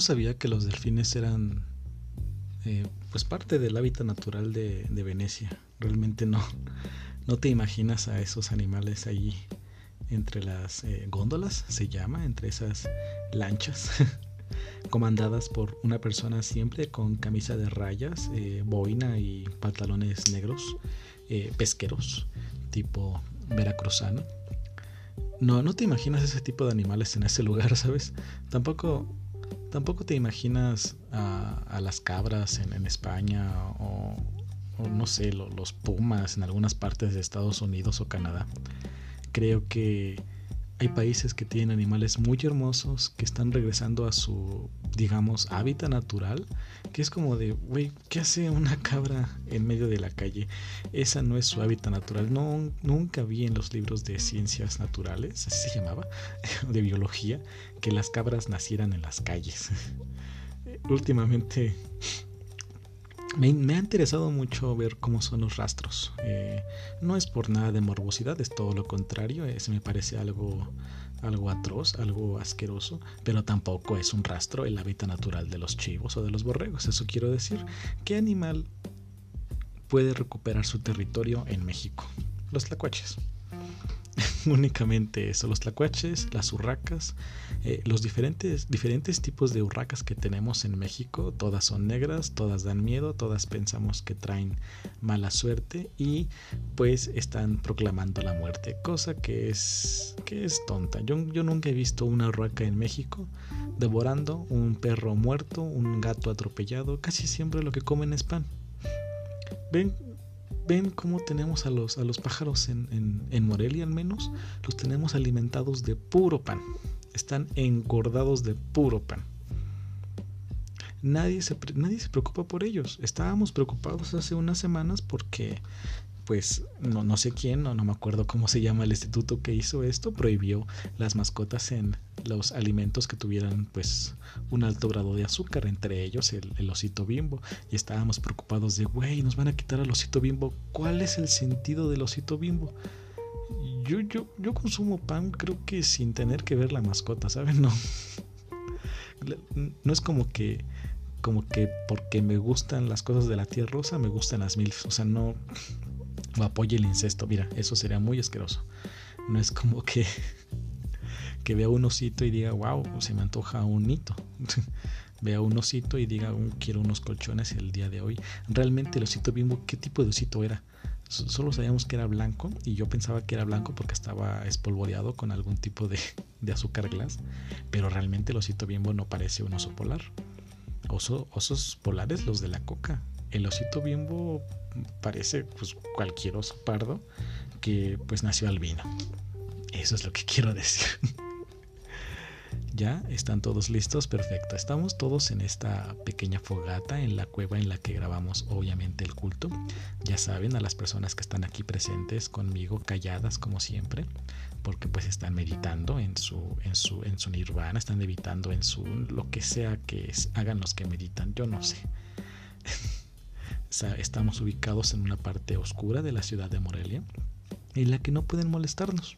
no sabía que los delfines eran eh, pues parte del hábitat natural de, Venecia. Realmente no, no te imaginas a esos animales ahí entre las eh, góndolas, se llama, entre esas lanchas, comandadas por una persona siempre con camisa de rayas, eh, boina y pantalones negros, pesqueros, tipo veracruzano. No, no te imaginas ese tipo de animales en ese lugar, ¿sabes? Tampoco tampoco te imaginas a, las cabras en, España o, no sé, los pumas en algunas partes de Estados Unidos o Canadá. Creo que hay países que tienen animales muy hermosos que están regresando a su, digamos, hábitat natural, que es como de, güey, ¿qué hace una cabra en medio de la calle? Esa no es su hábitat natural. No, nunca vi en los libros de ciencias naturales, así se llamaba, de biología, que las cabras nacieran en las calles. Últimamente me, ha interesado mucho ver cómo son los rastros. Eh, no es por nada de morbosidad, es todo lo contrario. Eh, se me parece algo, algo atroz, algo asqueroso, pero tampoco es un rastro el hábitat natural de los chivos o de los borregos. Eso quiero decir. ¿Qué animal puede recuperar su territorio en México? Los tlacuaches. únicamente eso, los tlacuaches, las urracas, eh, los diferentes, diferentes tipos de urracas que tenemos en México, todas son negras, todas dan miedo, todas pensamos que traen mala suerte y pues están proclamando la muerte, cosa que es, que es tonta. Yo, yo nunca he visto una urraca en México devorando un perro muerto, un gato atropellado, casi siempre lo que comen es pan. Ven, ven cómo tenemos a los, a los pájaros en, en, Morelia al menos, los tenemos alimentados de puro pan. Están engordados de puro pan. Nadie se, nadie se preocupa por ellos. Estábamos preocupados hace unas semanas porque pues no, no sé quién, no, no me acuerdo cómo se llama el instituto que hizo esto, prohibió las mascotas en los alimentos que tuvieran pues un alto grado de azúcar, entre ellos el, osito bimbo. Y estábamos preocupados de, güey, nos van a quitar al osito bimbo. ¿Cuál es el sentido del osito bimbo? Yo, yo, yo consumo pan creo que sin tener que ver la mascota, ¿saben? No. No es como que como que porque me gustan las cosas de la tierra rosa, me gustan las mil. O sea, no, o apoye el incesto. Mira, eso sería muy asqueroso. No es como que, que vea un osito y diga, wow, se me antoja un hito. vea un osito y diga, quiero unos colchones el día de hoy. Realmente el osito bimbo, ¿qué tipo de osito era? Solo sabíamos que era blanco y yo pensaba que era blanco porque estaba espolvoreado con algún tipo de, de azúcar glass, pero realmente el osito bimbo no parece un oso polar. Oso, osos polares los de la coca. El osito bimbo parece pues cualquier oso pardo que pues nació albino. Eso es lo que quiero decir. ¿Ya? ¿Están todos listos? Perfecto. Estamos todos en esta pequeña fogata en la cueva en la que grabamos obviamente el culto. Ya saben, a las personas que están aquí presentes conmigo, calladas como siempre, porque pues están meditando en su, en su, en su nirvana, están meditando en su lo que sea que hagan los que meditan, yo no sé. estamos ubicados en una parte oscura de la ciudad de Morelia en la que no pueden molestarnos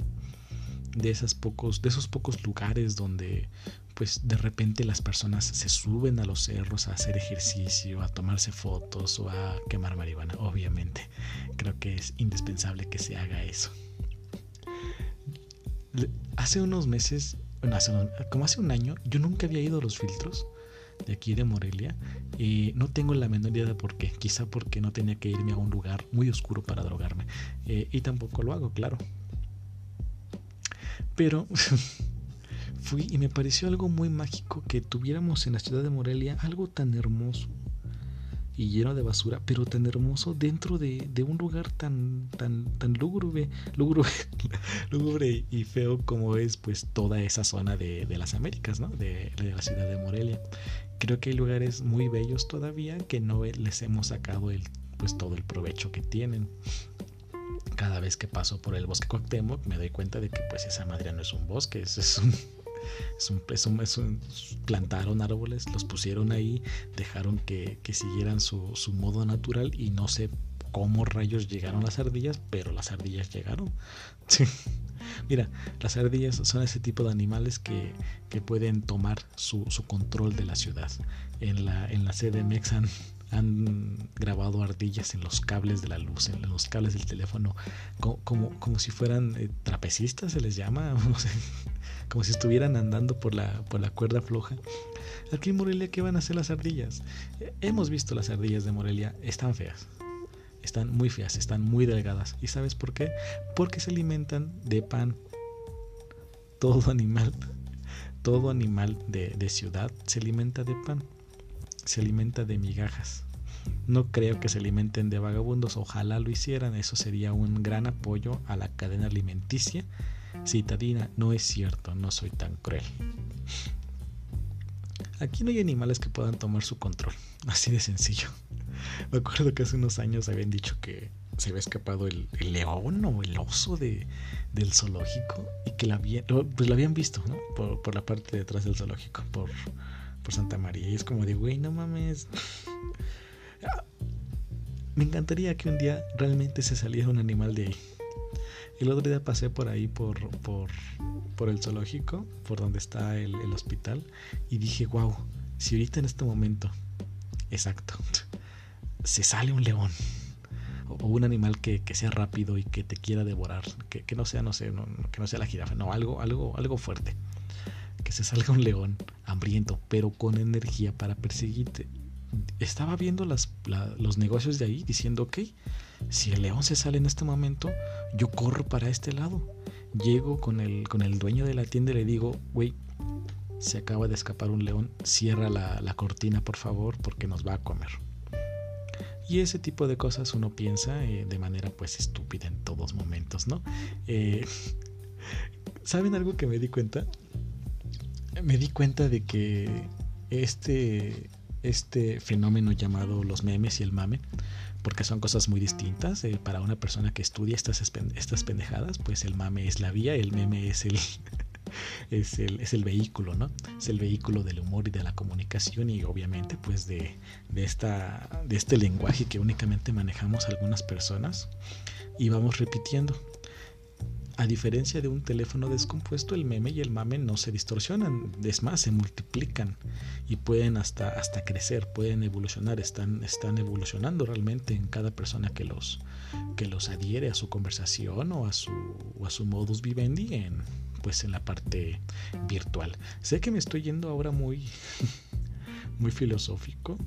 de esas pocos de esos pocos lugares donde pues de repente las personas se suben a los cerros a hacer ejercicio, a tomarse fotos o a quemar marihuana, obviamente. Creo que es indispensable que se haga eso. Hace unos meses, como hace un año, yo nunca había ido a los filtros de aquí de Morelia. Y no tengo la menor idea de por qué. Quizá porque no tenía que irme a un lugar muy oscuro para drogarme. Eh, y tampoco lo hago, claro. Pero fui y me pareció algo muy mágico que tuviéramos en la ciudad de Morelia algo tan hermoso y lleno de basura, pero tan hermoso dentro de, un lugar tan, tan, tan lúgubre, lúgubre, lúgubre y feo como es pues toda esa zona de, las Américas, ¿no? De, de, la ciudad de Morelia creo que hay lugares muy bellos todavía que no les hemos sacado el, pues todo el provecho que tienen. Cada vez que paso por el bosque Cuauhtémoc me doy cuenta de que pues esa madre no es un bosque, es, es un, es un, plantaron árboles, los pusieron ahí, dejaron que, que siguieran su, su, modo natural y no sé cómo rayos llegaron las ardillas, pero las ardillas llegaron. Mira, las ardillas son ese tipo de animales que, pueden tomar su, control de la ciudad. En la, en la CDMX han, han grabado ardillas en los cables de la luz, en los cables del teléfono, como, como, si fueran eh, trapecistas, se les llama, como si estuvieran andando por la, por la cuerda floja. Aquí en Morelia, ¿qué van a hacer las ardillas? Eh, hemos visto las ardillas de Morelia, están feas. Están muy feas, están muy delgadas. ¿Y sabes por qué? Porque se alimentan de pan. Todo animal, todo animal de, de ciudad se alimenta de pan se alimenta de migajas. No creo que se alimenten de vagabundos, ojalá lo hicieran, eso sería un gran apoyo a la cadena alimenticia citadina. No es cierto, no soy tan cruel. Aquí no hay animales que puedan tomar su control, así de sencillo. Me acuerdo que hace unos años habían dicho que se había escapado el, león o el oso de, del zoológico y que la habían, pues lo habían visto, ¿no? Por, por la parte de detrás del zoológico, por, por Santa María. Y es como de, güey, no mames. Me encantaría que un día realmente se saliera un animal de ahí. El otro día pasé por ahí, por, por, por el zoológico, por donde está el, hospital, y dije, wow, si ahorita en este momento, exacto, se sale un león o un animal que, que, sea rápido y que te quiera devorar, que, que no sea, no sé, que no sea la jirafa, no, algo, algo, algo fuerte que se salga un león hambriento, pero con energía para perseguirte. Estaba viendo los negocios de ahí diciendo, ok, si el león se sale en este momento, yo corro para este lado. Llego con el, con el dueño de la tienda y le digo, güey, se acaba de escapar un león, cierra la, cortina por favor porque nos va a comer. Y ese tipo de cosas uno piensa eh, de manera pues estúpida en todos momentos, ¿no? Eh, ¿Saben algo que me di cuenta? Me di cuenta de que este, este fenómeno llamado los memes y el mame, porque son cosas muy distintas, eh, para una persona que estudia estas, estas pendejadas, pues el mame es la vía, el meme es el, es el, es el vehículo, ¿no? Es el vehículo del humor y de la comunicación y obviamente pues de, de, esta, de este lenguaje que únicamente manejamos algunas personas y vamos repitiendo. A diferencia de un teléfono descompuesto, el meme y el mame no se distorsionan, es más, se multiplican y pueden hasta, hasta crecer, pueden evolucionar, están, están evolucionando realmente en cada persona que los, que los adhiere a su conversación o a su, a su modus vivendi en, pues en la parte virtual. Sé que me estoy yendo ahora muy, muy filosófico.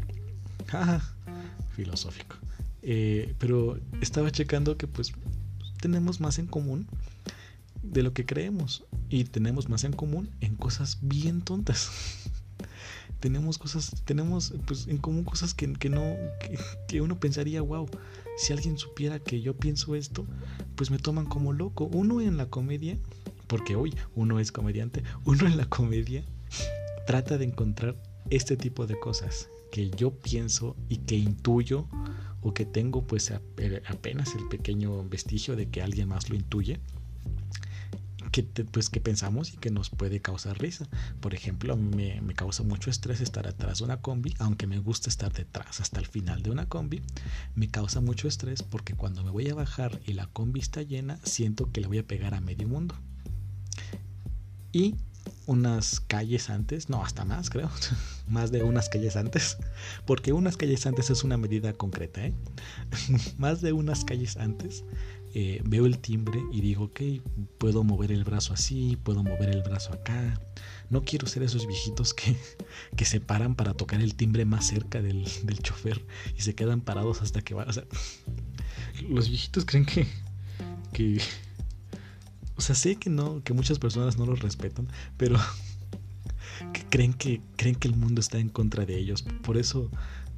filosófico. Eh, pero estaba checando que pues tenemos más en común de lo que creemos y tenemos más en común en cosas bien tontas. tenemos cosas, tenemos pues en común cosas que, que no, que, uno pensaría, wow, si alguien supiera que yo pienso esto, pues me toman como loco. Uno en la comedia, porque hoy uno es comediante, uno en la comedia trata de encontrar este tipo de cosas que yo pienso y que intuyo o que tengo pues apenas el pequeño vestigio de que alguien más lo intuye que, pues, que pensamos y que nos puede causar risa. Por ejemplo, me, me causa mucho estrés estar atrás de una combi, aunque me gusta estar detrás hasta el final de una combi, me causa mucho estrés porque cuando me voy a bajar y la combi está llena, siento que le voy a pegar a medio mundo. Y unas calles antes, no, hasta más creo, más de unas calles antes, porque unas calles antes es una medida concreta, ¿eh? más de unas calles antes eh, veo el timbre y digo, ok, puedo mover el brazo así, puedo mover el brazo acá. No quiero ser esos viejitos que, que se paran para tocar el timbre más cerca del, del chofer y se quedan parados hasta que van. O sea, los viejitos creen que, que. O sea, sé que no, que muchas personas no los respetan, pero que creen que creen que el mundo está en contra de ellos. Por eso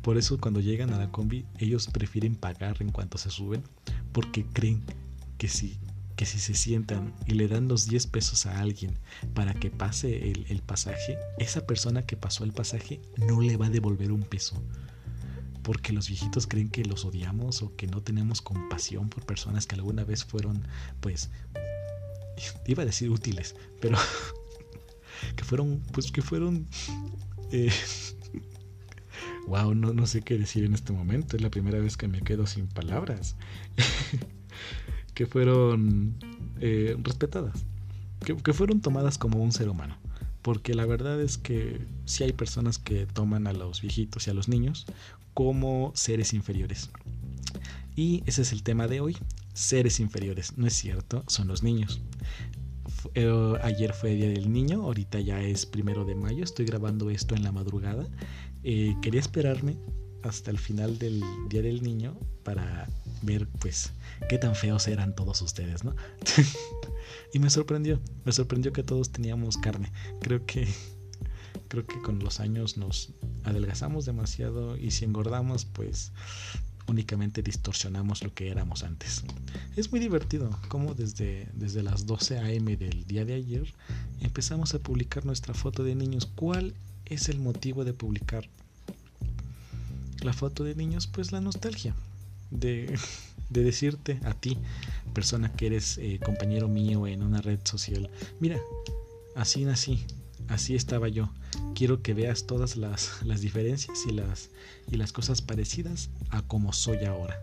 por eso cuando llegan a la combi, ellos prefieren pagar en cuanto se suben, porque creen que si, que si se sientan y le dan los 10 pesos a alguien para que pase el, el pasaje, esa persona que pasó el pasaje no le va a devolver un peso porque los viejitos creen que los odiamos o que no tenemos compasión por personas que alguna vez fueron, pues, iba a decir útiles, pero que fueron, pues que fueron eh, Wow, no, no sé qué decir en este momento. Es la primera vez que me quedo sin palabras. que fueron eh, respetadas, que, fueron tomadas como un ser humano. Porque la verdad es que sí hay personas que toman a los viejitos y a los niños como seres inferiores. Y ese es el tema de hoy, seres inferiores. No es cierto, son los niños. Eh, ayer fue Día del Niño, ahorita ya es primero de mayo, estoy grabando esto en la madrugada. Eh, quería esperarme hasta el final del Día del Niño para ver pues qué tan feos eran todos ustedes, ¿no? y me sorprendió, me sorprendió que todos teníamos carne. Creo que creo que con los años nos adelgazamos demasiado y si engordamos pues únicamente distorsionamos lo que éramos antes. Es muy divertido como desde, desde las 12 a.m. del día de ayer empezamos a publicar nuestra foto de niños. ¿Cuál es el motivo de publicar la foto de niños? Pues la nostalgia de, de decirte a ti, persona que eres eh, compañero mío en una red social, mira, así nací, así estaba yo. Quiero que veas todas las, diferencias y las, y las cosas parecidas a como soy ahora.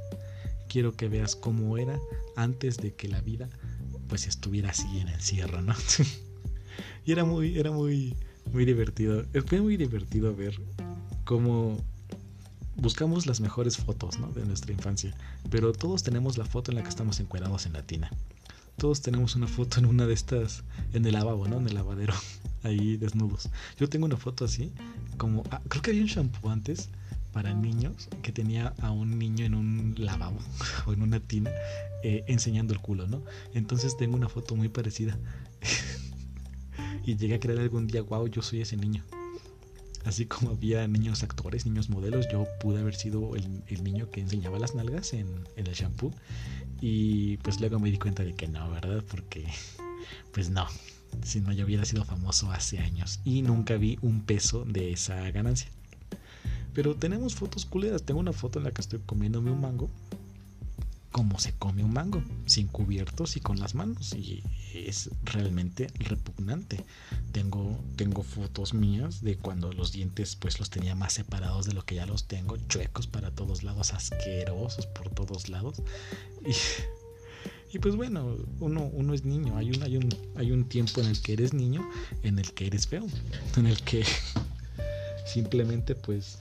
Quiero que veas cómo era antes de que la vida pues estuviera así en encierro, ¿no? y era muy, era muy, muy divertido. Fue muy divertido ver cómo buscamos las mejores fotos ¿no? de nuestra infancia, pero todos tenemos la foto en la que estamos encuadrados en la tina todos tenemos una foto en una de estas, en el lavabo, ¿no? En el lavadero, ahí desnudos. Yo tengo una foto así, como, ah, creo que había un shampoo antes para niños que tenía a un niño en un lavabo o en una tina eh, enseñando el culo, ¿no? Entonces tengo una foto muy parecida. y llegué a creer algún día, wow, yo soy ese niño. Así como había niños actores, niños modelos, yo pude haber sido el, niño que enseñaba las nalgas en, en, el shampoo. Y pues luego me di cuenta de que no, ¿verdad? Porque pues no, si no yo hubiera sido famoso hace años y nunca vi un peso de esa ganancia. Pero tenemos fotos culeras. Tengo una foto en la que estoy comiéndome un mango cómo se come un mango, sin cubiertos y con las manos. Y es realmente repugnante. Tengo, tengo fotos mías de cuando los dientes pues los tenía más separados de lo que ya los tengo, chuecos para todos lados, asquerosos por todos lados. Y, pues bueno, uno, uno es niño. Hay un, hay, un, hay un tiempo en el que eres niño, en el que eres feo, en el que simplemente pues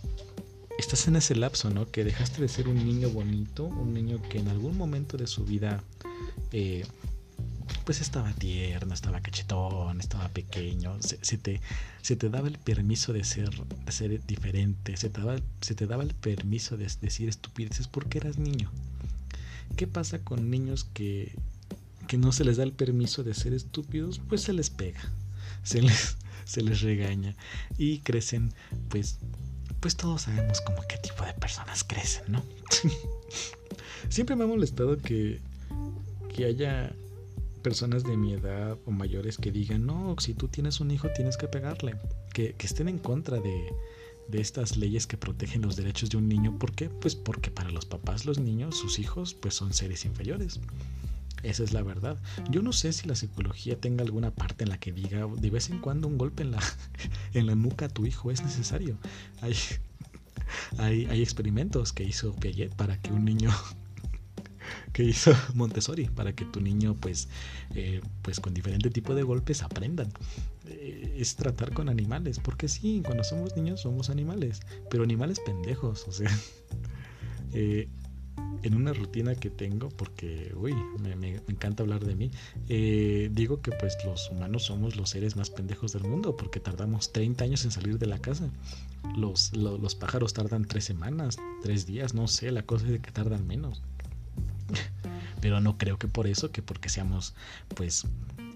estás en ese lapso, ¿no? Que dejaste de ser un niño bonito, un niño que en algún momento de su vida, eh, pues estaba tierno, estaba cachetón, estaba pequeño, se, te, se te daba el permiso de ser, de ser diferente, se te, daba, se te daba el permiso de decir estupideces porque eras niño. ¿Qué pasa con niños que, que no se les da el permiso de ser estúpidos? Pues se les pega, se les, se les regaña y crecen pues pues todos sabemos como qué tipo de personas crecen, ¿no? Siempre me ha molestado que, que haya personas de mi edad o mayores que digan, no, si tú tienes un hijo tienes que pegarle, que, que estén en contra de, de estas leyes que protegen los derechos de un niño. ¿Por qué? Pues porque para los papás, los niños, sus hijos, pues son seres inferiores. Esa es la verdad. Yo no sé si la psicología tenga alguna parte en la que diga de vez en cuando un golpe en la, en la nuca a tu hijo es necesario. Hay, hay, hay experimentos que hizo Piaget para que un niño que hizo Montessori para que tu niño pues eh, pues con diferente tipo de golpes aprendan eh, es tratar con animales porque sí cuando somos niños somos animales pero animales pendejos o sea eh, en una rutina que tengo, porque, uy, me, encanta hablar de mí, digo que pues los humanos somos los seres más pendejos del mundo, porque tardamos 30 años en salir de la casa. Los, los, pájaros tardan 3 semanas, 3 días, no sé, la cosa es de que tardan menos. Pero no creo que por eso, que porque seamos, pues,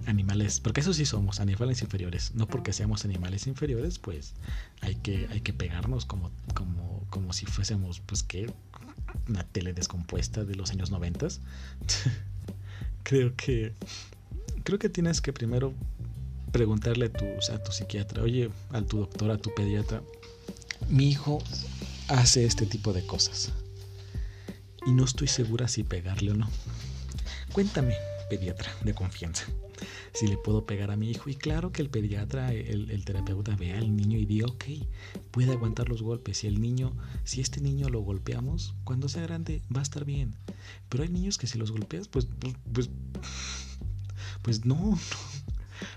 animales, porque eso sí somos, animales inferiores. No porque seamos animales inferiores, pues hay que, hay que pegarnos como, como, como si fuésemos, pues, que una tele descompuesta de los años 90. creo que creo que tienes que primero preguntarle a tu, a tu psiquiatra, oye, a tu doctor, a tu pediatra, mi hijo hace este tipo de cosas y no estoy segura si pegarle o no. Cuéntame, pediatra de confianza. si le puedo pegar a mi hijo. Y claro que el pediatra, el, terapeuta vea al niño y diga, ok, puede aguantar los golpes. Si el niño, si este niño lo golpeamos, cuando sea grande va a estar bien. Pero hay niños que si los golpeas, pues, pues, pues, pues no, no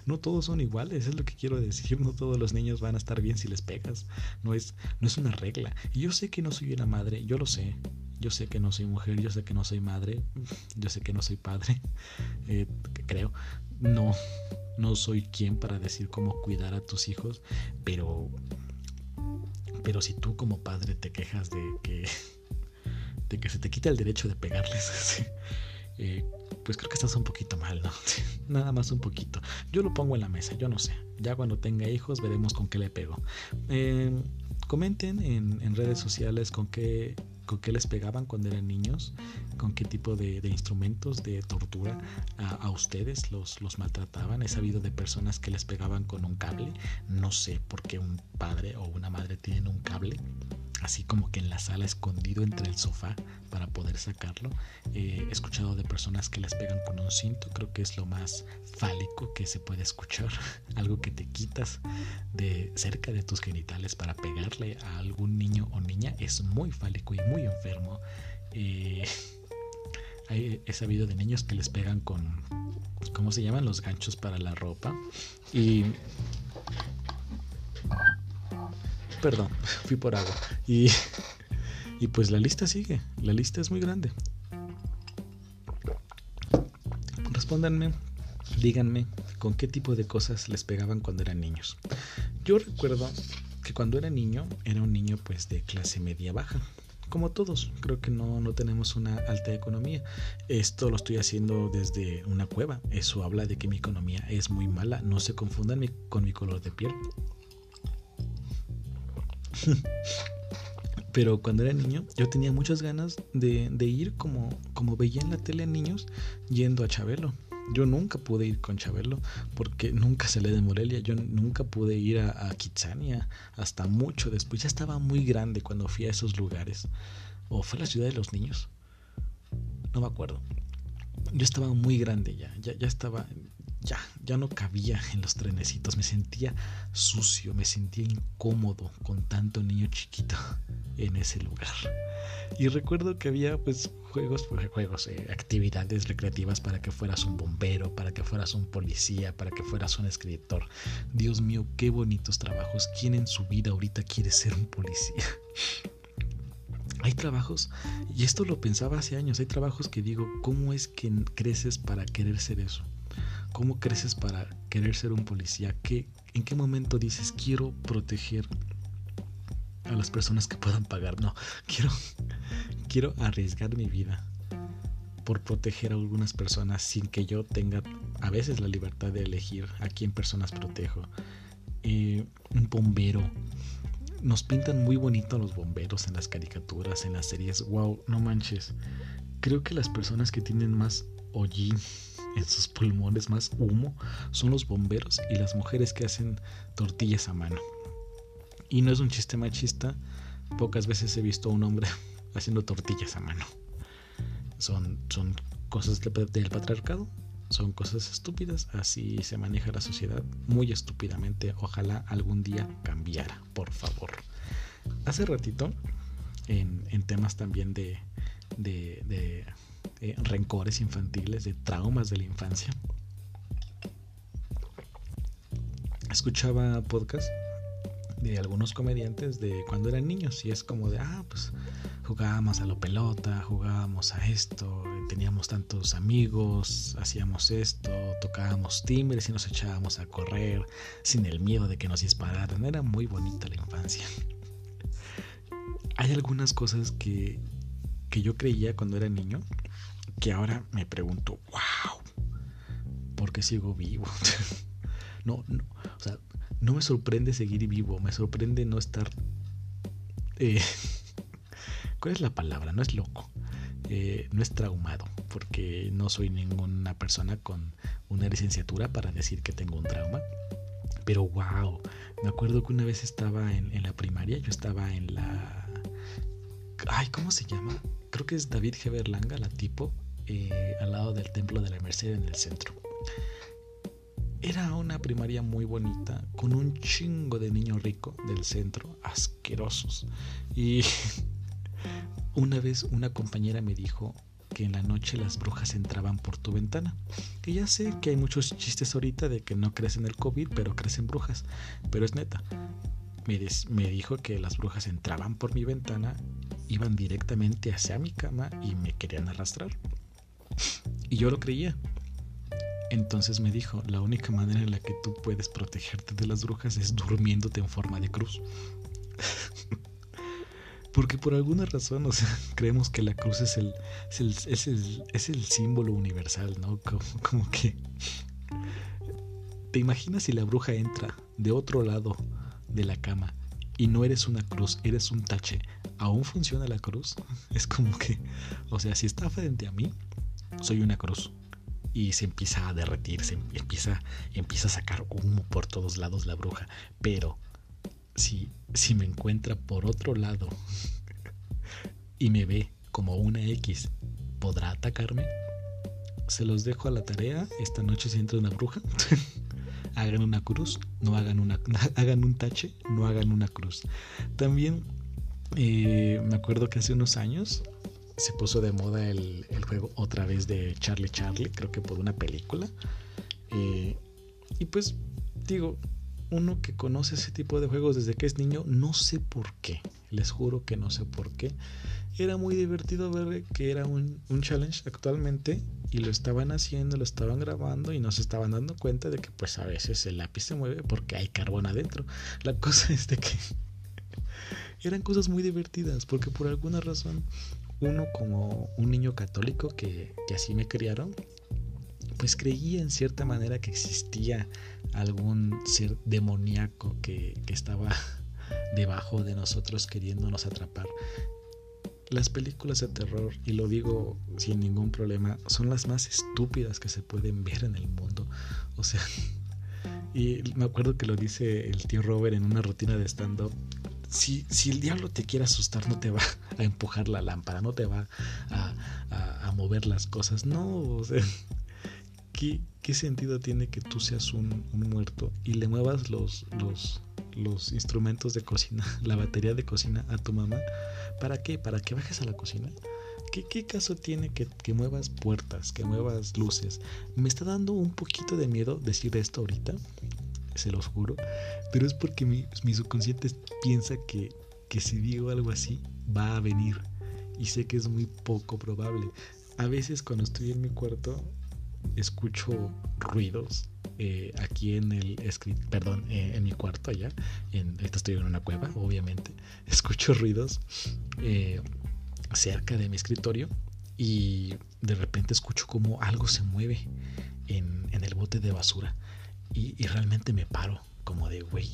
no todos son iguales, es lo que quiero decir. No todos los niños van a estar bien si les pegas. No es, no es una regla. Y yo sé que no soy una madre, yo lo sé. Yo sé que no soy mujer, yo sé que no soy madre, yo sé que no soy padre, eh, creo. No, no soy quien para decir cómo cuidar a tus hijos, pero, pero si tú como padre te quejas de que, de que se te quita el derecho de pegarles, eh, pues creo que estás un poquito mal, ¿no? Nada más un poquito. Yo lo pongo en la mesa, yo no sé. Ya cuando tenga hijos veremos con qué le pego. Eh, comenten en, redes sociales con qué, con qué les pegaban cuando eran niños, con qué tipo de, instrumentos de tortura a, ustedes los, los maltrataban. He sabido de personas que les pegaban con un cable. No sé por qué un padre o una madre tienen un cable así como que en la sala escondido entre el sofá para poder sacarlo. he escuchado de personas que les pegan con un cinto, creo que es lo más fálico que se puede escuchar, algo que te quitas de cerca de tus genitales para pegarle a algún niño o niña es muy fálico y muy enfermo. Eh, he sabido de niños que les pegan con, ¿cómo se llaman? Los ganchos para la ropa. Y Perdón, fui por agua. Y, y pues la lista sigue. La lista es muy grande. Respóndanme, díganme con qué tipo de cosas les pegaban cuando eran niños. Yo recuerdo que cuando era niño, era un niño pues de clase media baja. Como todos, creo que no, no tenemos una alta economía. Esto lo estoy haciendo desde una cueva. Eso habla de que mi economía es muy mala. No se confundan con mi color de piel. Pero cuando era niño, yo tenía muchas ganas de, ir como, como veía en la tele niños yendo a Chabelo. Yo nunca pude ir con Chabelo porque nunca salí de Morelia. Yo nunca pude ir a, a hasta mucho después. Ya estaba muy grande cuando fui a esos lugares. ¿O fue la ciudad de los niños? No me acuerdo. Yo estaba muy grande ya. Ya, ya estaba ya, ya no cabía en los trenecitos, me sentía sucio, me sentía incómodo con tanto niño chiquito en ese lugar. Y recuerdo que había pues juegos, pues, juegos, eh, actividades recreativas para que fueras un bombero, para que fueras un policía, para que fueras un escritor. Dios mío, qué bonitos trabajos. ¿Quién en su vida ahorita quiere ser un policía? Hay trabajos, y esto lo pensaba hace años, hay trabajos que digo, ¿cómo es que creces para querer ser eso? ¿Cómo creces para querer ser un policía? ¿Qué, ¿En qué momento dices quiero proteger a las personas que puedan pagar? No, quiero, quiero arriesgar mi vida por proteger a algunas personas sin que yo tenga a veces la libertad de elegir a quién personas protejo. Eh, un bombero. Nos pintan muy bonito los bomberos en las caricaturas, en las series. Wow, no manches. Creo que las personas que tienen más hollín en sus pulmones más humo son los bomberos y las mujeres que hacen tortillas a mano. Y no es un chiste machista, pocas veces he visto a un hombre haciendo tortillas a mano. Son, son cosas del patriarcado, son cosas estúpidas, así se maneja la sociedad muy estúpidamente. Ojalá algún día cambiara, por favor. Hace ratito, en, en temas también de, de rencores infantiles, de traumas de la infancia. Escuchaba podcast de algunos comediantes de cuando eran niños y es como de, ah, pues jugábamos a la pelota, jugábamos a esto, teníamos tantos amigos, hacíamos esto, tocábamos timbres y nos echábamos a correr sin el miedo de que nos dispararan. Era muy bonita la infancia. Hay algunas cosas que, que yo creía cuando era niño que ahora me pregunto, wow, ¿por qué sigo vivo? no, no, o sea, no me sorprende seguir vivo, me sorprende no estar... Eh, ¿Cuál es la palabra? No es loco, eh, no es traumado, porque no soy ninguna persona con una licenciatura para decir que tengo un trauma. Pero wow, me acuerdo que una vez estaba en, en la primaria, yo estaba en la... Ay, ¿cómo se llama? Creo que es David G. Berlanga, la tipo, eh, al lado del templo de la Merced en el centro. Era una primaria muy bonita, con un chingo de niños ricos del centro, asquerosos. Y una vez una compañera me dijo que en la noche las brujas entraban por tu ventana. Que ya sé que hay muchos chistes ahorita de que no crecen el COVID, pero crecen brujas. Pero es neta. Me, dijo que las brujas entraban por mi ventana, iban directamente hacia mi cama y me querían arrastrar. Y yo lo creía. Entonces me dijo, la única manera en la que tú puedes protegerte de las brujas es durmiéndote en forma de cruz. Porque por alguna razón, creemos que la cruz es el, símbolo universal, ¿no? Como, como, que... ¿Te imaginas si la bruja entra de otro lado de la cama y no eres una cruz, eres un tache? ¿Aún funciona la cruz? Es como que, o sea, si está frente a mí, soy una cruz y se empieza a derretir, se empieza, empieza a sacar humo por todos lados la bruja. Pero si, si me encuentra por otro lado y me ve como una X, ¿podrá atacarme? Se los dejo a la tarea. Esta noche si entra una bruja, hagan una cruz, no hagan una, hagan un tache, no hagan una cruz. También eh, me acuerdo que hace unos años se puso de moda el, juego otra vez de Charlie Charlie, creo que por una película. Eh, y pues digo, uno que conoce ese tipo de juegos desde que es niño, no sé por qué, les juro que no sé por qué. Era muy divertido ver que era un, un challenge actualmente y lo estaban haciendo, lo estaban grabando y no se estaban dando cuenta de que pues a veces el lápiz se mueve porque hay carbón adentro. La cosa es de que eran cosas muy divertidas porque por alguna razón uno como un niño católico que, así me criaron, pues creía en cierta manera que existía algún ser demoníaco que, que, estaba debajo de nosotros queriéndonos atrapar. Las películas de terror, y lo digo sin ningún problema, son las más estúpidas que se pueden ver en el mundo. O sea, y me acuerdo que lo dice el tío Robert en una rutina de stand-up si, si, el diablo te quiere asustar, no te va a empujar la lámpara, no te va a, mover las cosas. No, o sea, ¿qué, sentido tiene que tú seas un, muerto y le muevas los, los, los, instrumentos de cocina, la batería de cocina a tu mamá? ¿Para qué? ¿Para que bajes a la cocina? ¿Qué, ¿Qué, caso tiene que, que, muevas puertas, que muevas luces? Me está dando un poquito de miedo decir esto ahorita, se los juro, pero es porque mi, subconsciente piensa que, que si digo algo así, va a venir. Y sé que es muy poco probable. A veces cuando estoy en mi cuarto, escucho ruidos. Eh, aquí en el perdón, eh, en mi cuarto allá, en, ahorita estoy en una cueva, obviamente, escucho ruidos eh, cerca de mi escritorio y de repente escucho como algo se mueve en, en el bote de basura. Y, realmente me paro, como de, güey,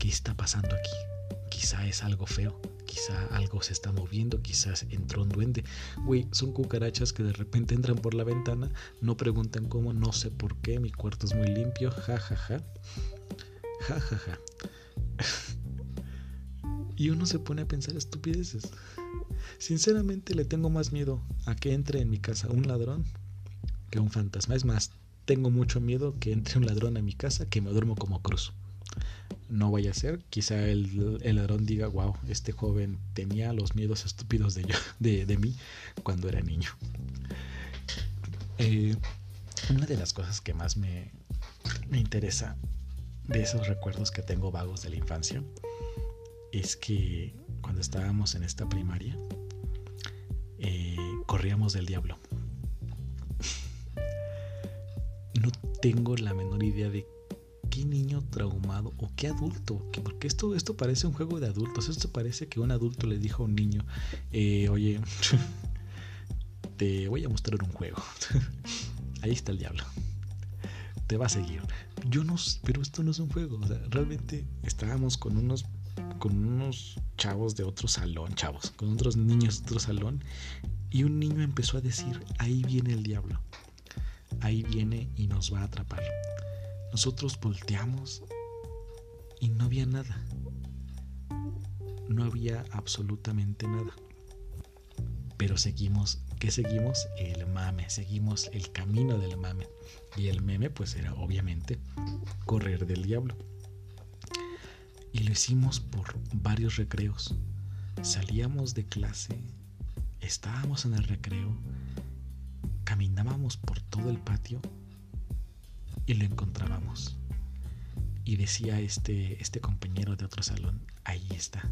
¿qué está pasando aquí? Quizá es algo feo, quizá algo se está moviendo, quizás entró un duende. Güey, son cucarachas que de repente entran por la ventana, no preguntan cómo, no sé por qué, mi cuarto es muy limpio, ja, ja, ja. Ja, ja, ja. y uno se pone a pensar estupideces. Sinceramente le tengo más miedo a que entre en mi casa un ladrón que un fantasma. Es más, tengo mucho miedo que entre un ladrón a mi casa que me duermo como cruz. No vaya a ser, quizá el, ladrón diga, wow, este joven tenía los miedos estúpidos de, yo, de, mí cuando era niño. Eh, una de las cosas que más me, me interesa de esos recuerdos que tengo vagos de la infancia es que cuando estábamos en esta primaria eh, corríamos del diablo. no tengo la menor idea de qué niño traumado o qué adulto, porque esto, esto parece un juego de adultos, esto parece que un adulto le dijo a un niño, eh, oye, te voy a mostrar un juego, ahí está el diablo, te va a seguir. Yo no, pero esto no es un juego, realmente estábamos con unos con unos chavos de otro salón, chavos, con otros niños de otro salón, y un niño empezó a decir, ahí viene el diablo ahí viene y nos va a atrapar. Nosotros volteamos y no había nada. No había absolutamente nada. Pero seguimos ¿Qué seguimos? El mame, seguimos el camino del mame. Y el meme pues era obviamente correr del diablo. Y lo hicimos por varios recreos. Salíamos de clase, estábamos en el recreo, caminábamos por todo el patio y lo encontrábamos. Y decía este, este compañero de otro salón, ahí está,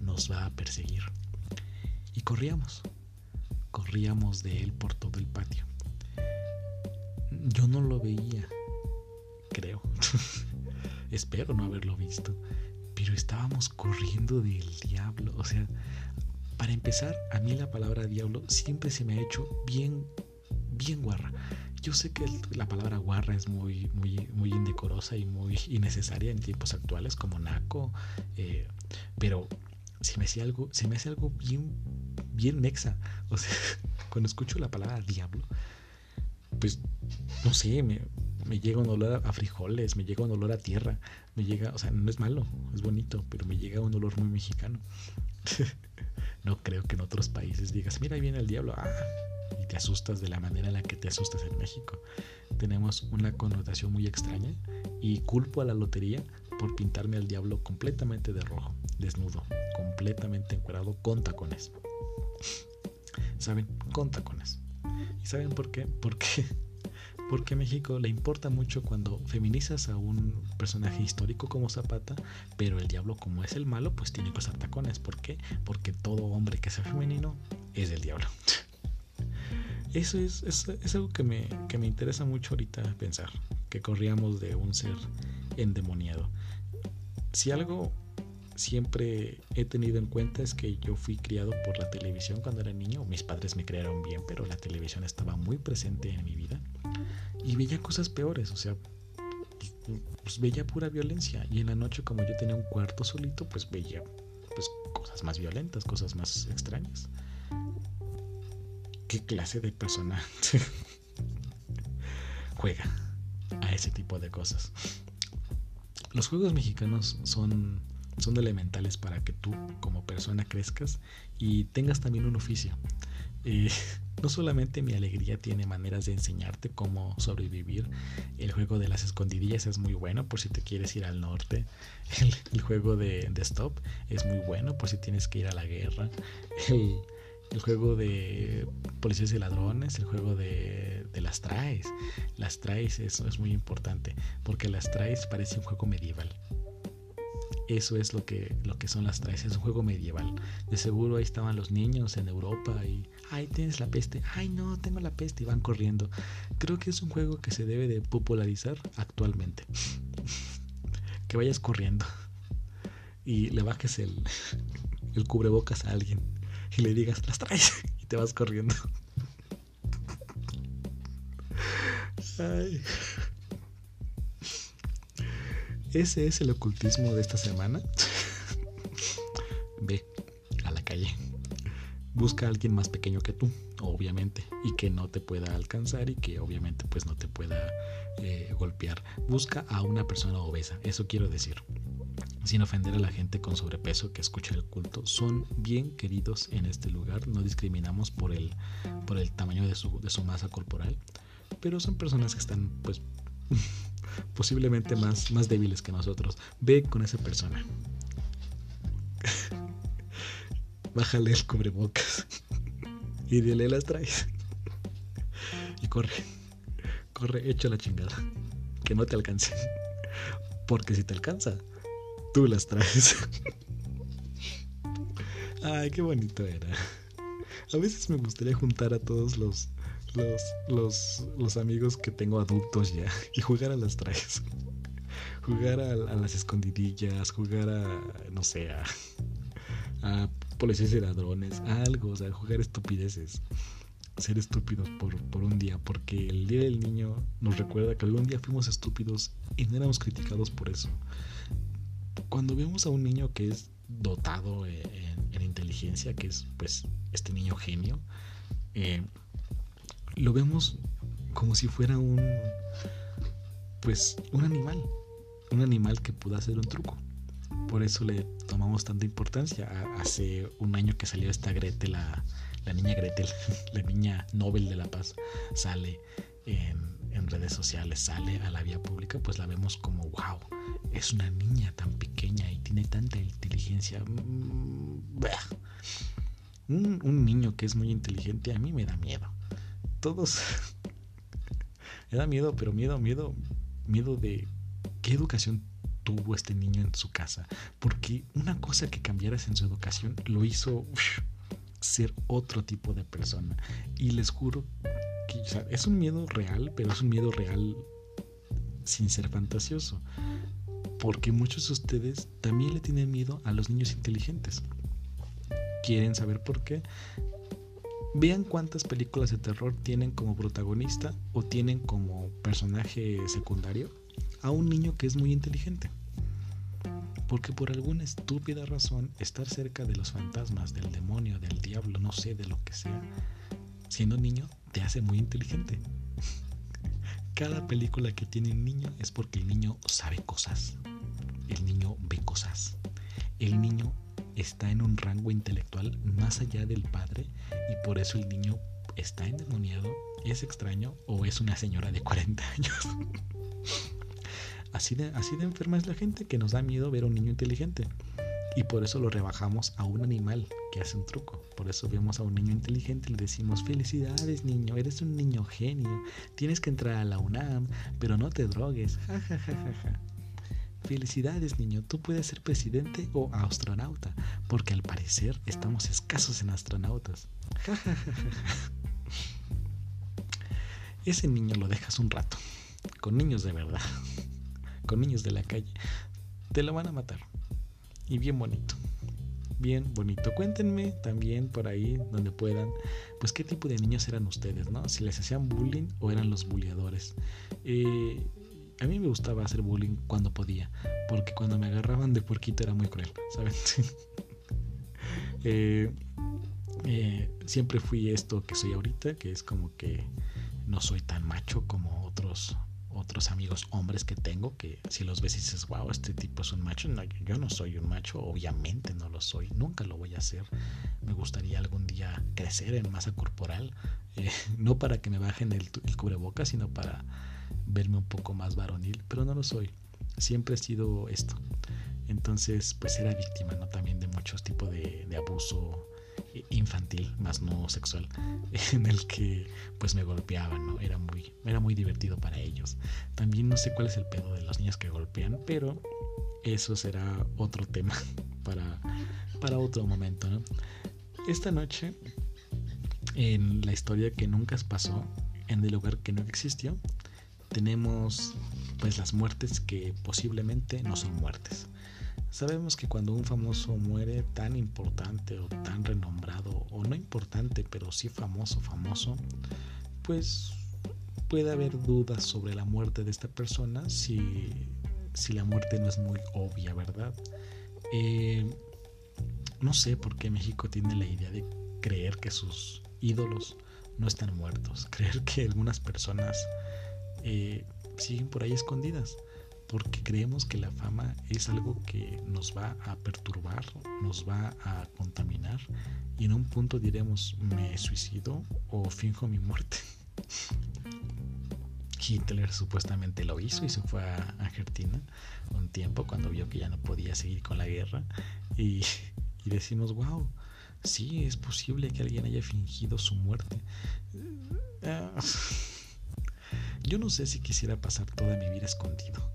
nos va a perseguir. Y corríamos, corríamos de él por todo el patio. Yo no lo veía, creo. Espero no haberlo visto. Pero estábamos corriendo del diablo. O sea, para empezar, a mí la palabra diablo siempre se me ha hecho bien, bien guarra. Yo sé que la palabra guarra es muy, muy, muy indecorosa y muy innecesaria en tiempos actuales, como naco, eh, pero se me hace algo, se me hace algo bien, bien mexa. O sea, cuando escucho la palabra diablo, pues no sé, me, me llega un olor a frijoles, me llega un olor a tierra, me llega, o sea, no es malo, es bonito, pero me llega un olor muy mexicano. no creo que en otros países digas, mira, ahí viene el diablo, ah, te asustas de la manera en la que te asustas en México. Tenemos una connotación muy extraña y culpo a la lotería por pintarme al diablo completamente de rojo, desnudo, completamente encuadrado con tacones. ¿Saben? Con tacones. ¿Y saben por qué? Porque porque a México le importa mucho cuando feminizas a un personaje histórico como Zapata, pero el diablo como es el malo, pues tiene que usar tacones. ¿Por qué? Porque todo hombre que sea femenino es el diablo. Eso es, es, algo que me, que me interesa mucho ahorita pensar, que corríamos de un ser endemoniado. Si algo siempre he tenido en cuenta es que yo fui criado por la televisión cuando era niño. Mis padres me criaron bien, pero la televisión estaba muy presente en mi vida. Y veía cosas peores, o sea, pues veía pura violencia. Y en la noche, como yo tenía un cuarto solito, pues veía pues, cosas más violentas, cosas más extrañas. ¿Qué clase de persona juega a ese tipo de cosas? Los juegos mexicanos son son elementales para que tú como persona crezcas y tengas también un oficio. Eh, no solamente mi alegría tiene maneras de enseñarte cómo sobrevivir, el juego de las escondidillas es muy bueno por si te quieres ir al norte, el, juego de, Stop es muy bueno por si tienes que ir a la guerra, el, juego de policías y ladrones, el juego de, de las traes, las traes eso es muy importante porque las traes parece un juego medieval eso es lo que, lo que son las traes, es un juego medieval. De seguro ahí estaban los niños en Europa y, ay, tienes la peste, ay, no, tengo la peste y van corriendo. Creo que es un juego que se debe de popularizar actualmente. que vayas corriendo y le bajes el, el cubrebocas a alguien y le digas, las traes y te vas corriendo. Ese es el ocultismo de esta semana. Ve a la calle. Busca a alguien más pequeño que tú, obviamente, y que no te pueda alcanzar y que obviamente pues no te pueda eh, golpear. Busca a una persona obesa, eso quiero decir. Sin ofender a la gente con sobrepeso que escucha el culto, son bien queridos en este lugar, no discriminamos por el, por el tamaño de su, de su masa corporal, pero son personas que están pues posiblemente más, más débiles que nosotros. Ve con esa persona. Bájale el cubrebocas y dile las traes. Y corre, corre, echa la chingada. Que no te alcance. Porque si te alcanza, tú las traes. Ay, qué bonito era. A veces me gustaría juntar a todos los los, los, los amigos que tengo adultos ya y jugar a las trajes. Jugar a, las escondidillas, jugar a, no sé, a, a policías y ladrones, algo, o sea, jugar estupideces. Ser estúpidos por, por un día, porque el Día del Niño nos recuerda que algún día fuimos estúpidos y no éramos criticados por eso. Cuando vemos a un niño que es dotado en, en inteligencia, que es pues este niño genio, eh, lo vemos como si fuera un pues un animal, un animal que pueda hacer un truco. Por eso le tomamos tanta importancia. Hace un año que salió esta Grete, la, la niña Gretel, la niña Nobel de la Paz, sale en, redes sociales, sale a la vía pública, pues la vemos como, wow, es una niña tan pequeña y tiene tanta inteligencia. Mm, un, niño que es muy inteligente a mí me da miedo. Todos... me da miedo, pero miedo, miedo, miedo de qué educación tuvo este niño en su casa. Porque una cosa que cambiaras en su educación lo hizo ser otro tipo de persona. Y les juro que es un miedo real, pero es un miedo real sin ser fantasioso. Porque muchos de ustedes también le tienen miedo a los niños inteligentes. ¿Quieren saber por qué? Vean cuántas películas de terror tienen como protagonista o tienen como personaje secundario a un niño que es muy inteligente. Porque por alguna estúpida razón estar cerca de los fantasmas, del demonio, del diablo, no sé, de lo que sea, siendo niño te hace muy inteligente. Cada película que tiene un niño es porque el niño sabe cosas. El niño ve cosas. El niño está en un rango intelectual más allá del padre y por eso el niño está endemoniado, es extraño o es una señora de 40 años. Así de, enferma es la gente que nos da miedo ver a un niño inteligente. Y por eso lo rebajamos a un animal que hace un truco. Por eso vemos a un niño inteligente y le decimos, felicidades niño, eres un niño genio. Tienes que entrar a la UNAM, pero no te drogues. Felicidades niño, tú puedes ser presidente o astronauta, porque al parecer estamos escasos en astronautas. Ese niño lo dejas un rato, con niños de verdad con niños de la calle, te lo van a matar. Y bien bonito. Bien bonito. Cuéntenme también por ahí donde puedan, pues qué tipo de niños eran ustedes, ¿no? Si les hacían bullying o eran los bulleadores. Eh, a mí me gustaba hacer bullying cuando podía, porque cuando me agarraban de puerquito era muy cruel, ¿saben? Eh, eh, siempre fui esto que soy ahorita, que es como que no soy tan macho como otros otros amigos hombres que tengo que si los ves y dices, wow, este tipo es un macho, no, yo no soy un macho, obviamente no lo soy, nunca lo voy a hacer. Me gustaría algún día crecer en masa corporal, eh, no para que me bajen el, el cubrebocas, sino para verme un poco más varonil, pero no lo soy. Siempre he sido esto. Entonces, pues era víctima, ¿no? También de muchos tipos de, abuso infantil, más no sexual, en el que pues me golpeaban, ¿no? Era muy, era muy divertido para ellos. También no sé cuál es el pedo de los niños que golpean, pero eso será otro tema para, para otro momento. Esta noche, en la historia que nunca pasó, en el lugar que no existió, tenemos pues las muertes que posiblemente no son muertes. Sabemos que cuando un famoso muere tan importante o tan renombrado, o no importante, pero sí famoso, famoso, pues puede haber dudas sobre la muerte de esta persona si, si la muerte no es muy obvia, ¿verdad? Eh, no sé por qué México tiene la idea de creer que sus ídolos no están muertos, creer que algunas personas eh, siguen por ahí escondidas porque creemos que la fama es algo que nos va a perturbar, nos va a contaminar y en un punto diremos me suicido o finjo mi muerte. Hitler supuestamente lo hizo y se fue a Argentina un tiempo cuando vio que ya no podía seguir con la guerra y, decimos, wow, sí, es posible que alguien haya fingido su muerte. Ah, yo no sé si quisiera pasar toda mi vida escondido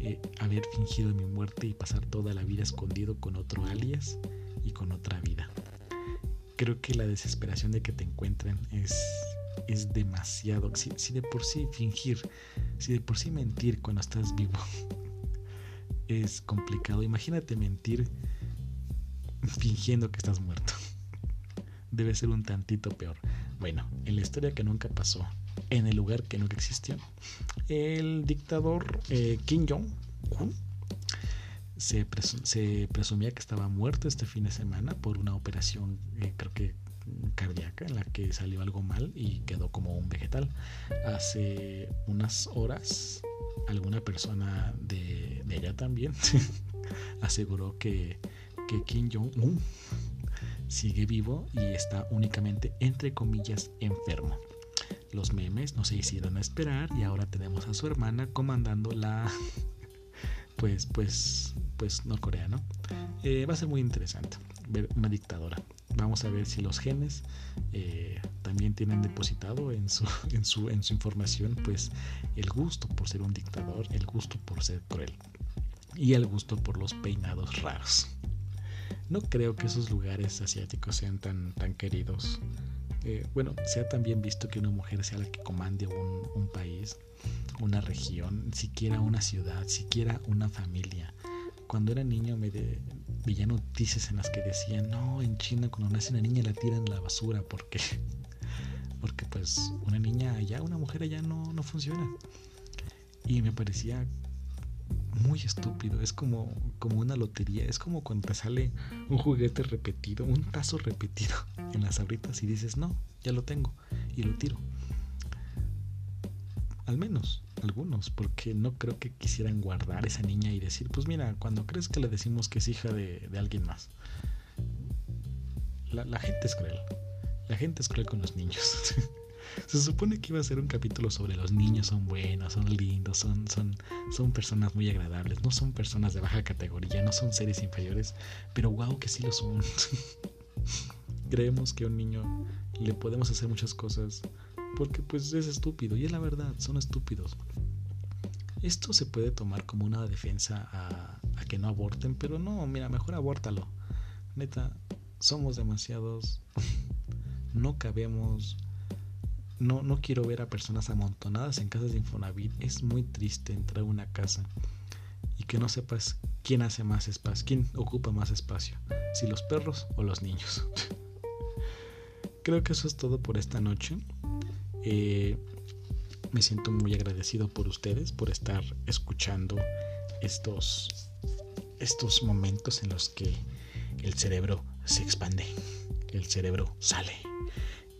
eh, haber fingido mi muerte y pasar toda la vida escondido con otro alias y con otra vida. Creo que la desesperación de que te encuentren es, es demasiado. Si, si de por sí fingir, si de por sí mentir cuando estás vivo es complicado, imagínate mentir fingiendo que estás muerto. Debe ser un tantito peor. Bueno, en la historia que nunca pasó, en el lugar que nunca existió. El dictador eh, Kim Jong-un se, presumía que estaba muerto este fin de semana por una operación, eh, creo que cardíaca, en la que salió algo mal y quedó como un vegetal. Hace unas horas, alguna persona de, de allá también aseguró que, que Kim Jong-un sigue vivo y está únicamente, entre comillas, enfermo. Los memes no se hicieron esperar y ahora tenemos a su hermana comandando la, pues, pues, pues, norcoreano. Eh, va a ser muy interesante ver una dictadora. Vamos a ver si los genes eh, también tienen depositado en su, en, su, en su información, pues, el gusto por ser un dictador, el gusto por ser cruel y el gusto por los peinados raros. No creo que esos lugares asiáticos sean tan, tan queridos. Eh, bueno, sea también visto que una mujer sea la que comande un, país, una región, siquiera una ciudad, siquiera una familia. Cuando era niño me veía noticias en las que decían, no, en China cuando nace una niña la tiran en la basura porque, porque pues una niña allá, una mujer allá no, no funciona. Y me parecía muy estúpido. Es como, como una lotería. Es como cuando te sale un juguete repetido, un tazo repetido en las abritas y dices, no, ya lo tengo. Y lo tiro. Al menos algunos, porque no creo que quisieran guardar esa niña y decir, pues mira, cuando crees que le decimos que es hija de, alguien más. La, la gente es cruel. La gente es cruel con los niños. Se supone que iba a ser un capítulo sobre los niños son buenos, son lindos, son, son, son personas muy agradables, no son personas de baja categoría, no son seres inferiores, pero wow que sí lo son. Creemos que a un niño le podemos hacer muchas cosas porque pues es estúpido y es la verdad, son estúpidos. Esto se puede tomar como una defensa a, a que no aborten, pero no, mira, mejor abórtalo. Neta, somos demasiados, no cabemos, no, no quiero ver a personas amontonadas en casas de Infonavit. Es muy triste entrar a una casa y que no sepas quién hace más espacio, quién ocupa más espacio, si los perros o los niños. Creo que eso es todo por esta noche. Eh, me siento muy agradecido por ustedes, por estar escuchando estos, estos momentos en los que el cerebro se expande, el cerebro sale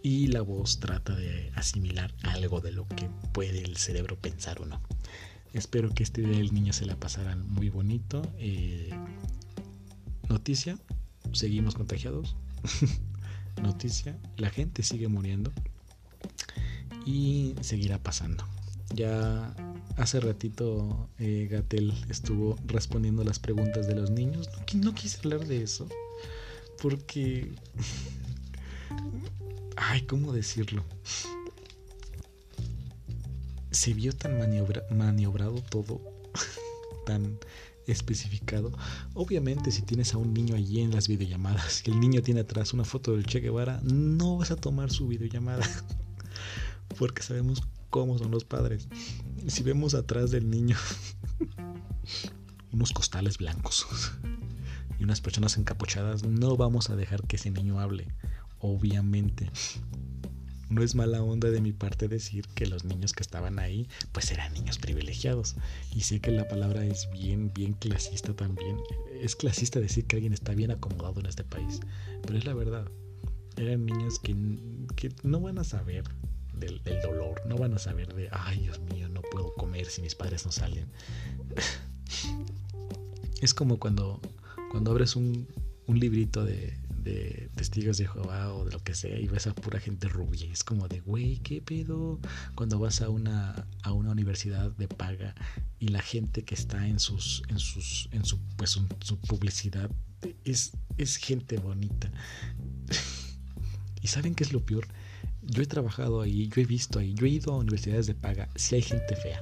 y la voz trata de asimilar algo de lo que puede el cerebro pensar o no. Espero que este día del niño se la pasaran muy bonito. Eh, noticia, seguimos contagiados. noticia, la gente sigue muriendo y seguirá pasando. Ya hace ratito eh, Gatel estuvo respondiendo las preguntas de los niños. No quise hablar de eso porque Ay, ¿cómo decirlo? Se vio tan maniobrado todo, tan especificado. Obviamente, si tienes a un niño allí en las videollamadas y el niño tiene atrás una foto del Che Guevara, no vas a tomar su videollamada. Porque sabemos cómo son los padres. Si vemos atrás del niño unos costales blancos y unas personas encapuchadas, no vamos a dejar que ese niño hable obviamente. No es mala onda de mi parte decir que los niños que estaban ahí, pues eran niños privilegiados. Y sé que la palabra es bien, bien clasista también. Es clasista decir que alguien está bien acomodado en este país. Pero es la verdad. Eran niños que, no van a saber del, del, dolor, no van a saber de, ay Dios mío, no puedo comer si mis padres no salen. es como cuando, cuando abres un, un librito de, testigos de Jehová o de lo que sea y ves a pura gente rubia. Es como de, güey, ¿qué pedo? Cuando vas a una, a una universidad de paga y la gente que está en sus, en sus, en su, pues, su publicidad es, es gente bonita. ¿Y saben qué es lo peor? Yo he trabajado ahí, yo he visto ahí, yo he ido a universidades de paga, si hay gente fea.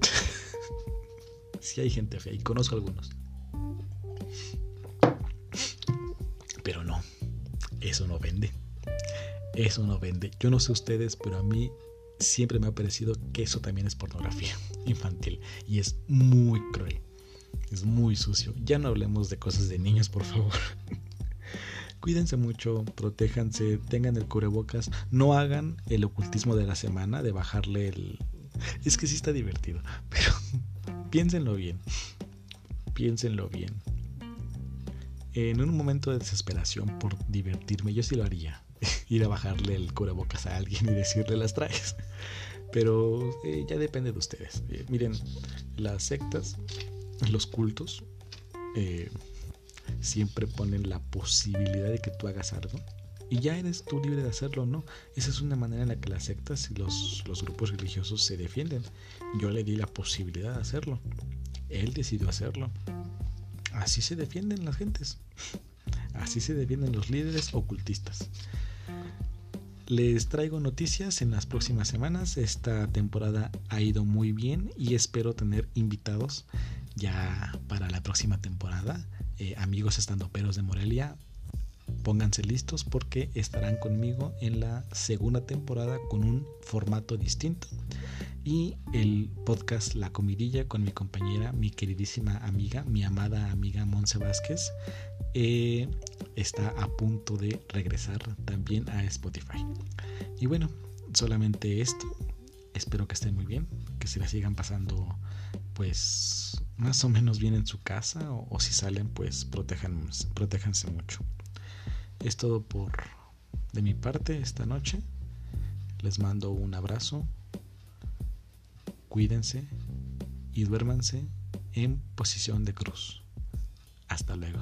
si hay gente fea y conozco algunos. Eso no vende. Yo no sé ustedes, pero a mí siempre me ha parecido que eso también es pornografía infantil. Y es muy cruel. Es muy sucio. Ya no hablemos de cosas de niños, por favor. Cuídense mucho, protéjanse, tengan el cubrebocas. No hagan el ocultismo de la semana de bajarle el... Es que sí está divertido, pero piénsenlo bien. Piénsenlo bien en un momento de desesperación por divertirme, yo sí lo haría. Ir a bajarle el cubrebocas a alguien y decirle las traes. Pero eh, ya depende de ustedes. Eh, miren, las sectas, los cultos, eh, siempre ponen la posibilidad de que tú hagas algo y ya eres tú libre de hacerlo no. Esa es una manera en la que las sectas y los, los grupos religiosos se defienden. Yo le di la posibilidad de hacerlo. Él decidió hacerlo. Así se defienden las gentes. Así se defienden los líderes ocultistas. Les traigo noticias en las próximas semanas. Esta temporada ha ido muy bien y espero tener invitados ya para la próxima temporada. Eh, amigos estandoperos de Morelia, pónganse listos porque estarán conmigo en la segunda temporada con un formato distinto. Y el podcast La Comidilla con mi compañera, mi queridísima amiga, mi amada amiga Monse Vázquez, eh, está a punto de regresar también a Spotify. Y bueno, solamente esto. Espero que estén muy bien, que se la sigan pasando pues más o menos bien en su casa o, si salen pues protéjanse mucho. Es todo por de mi parte esta noche. Les mando un abrazo. Cuídense y duérmanse en posición de cruz. Hasta luego.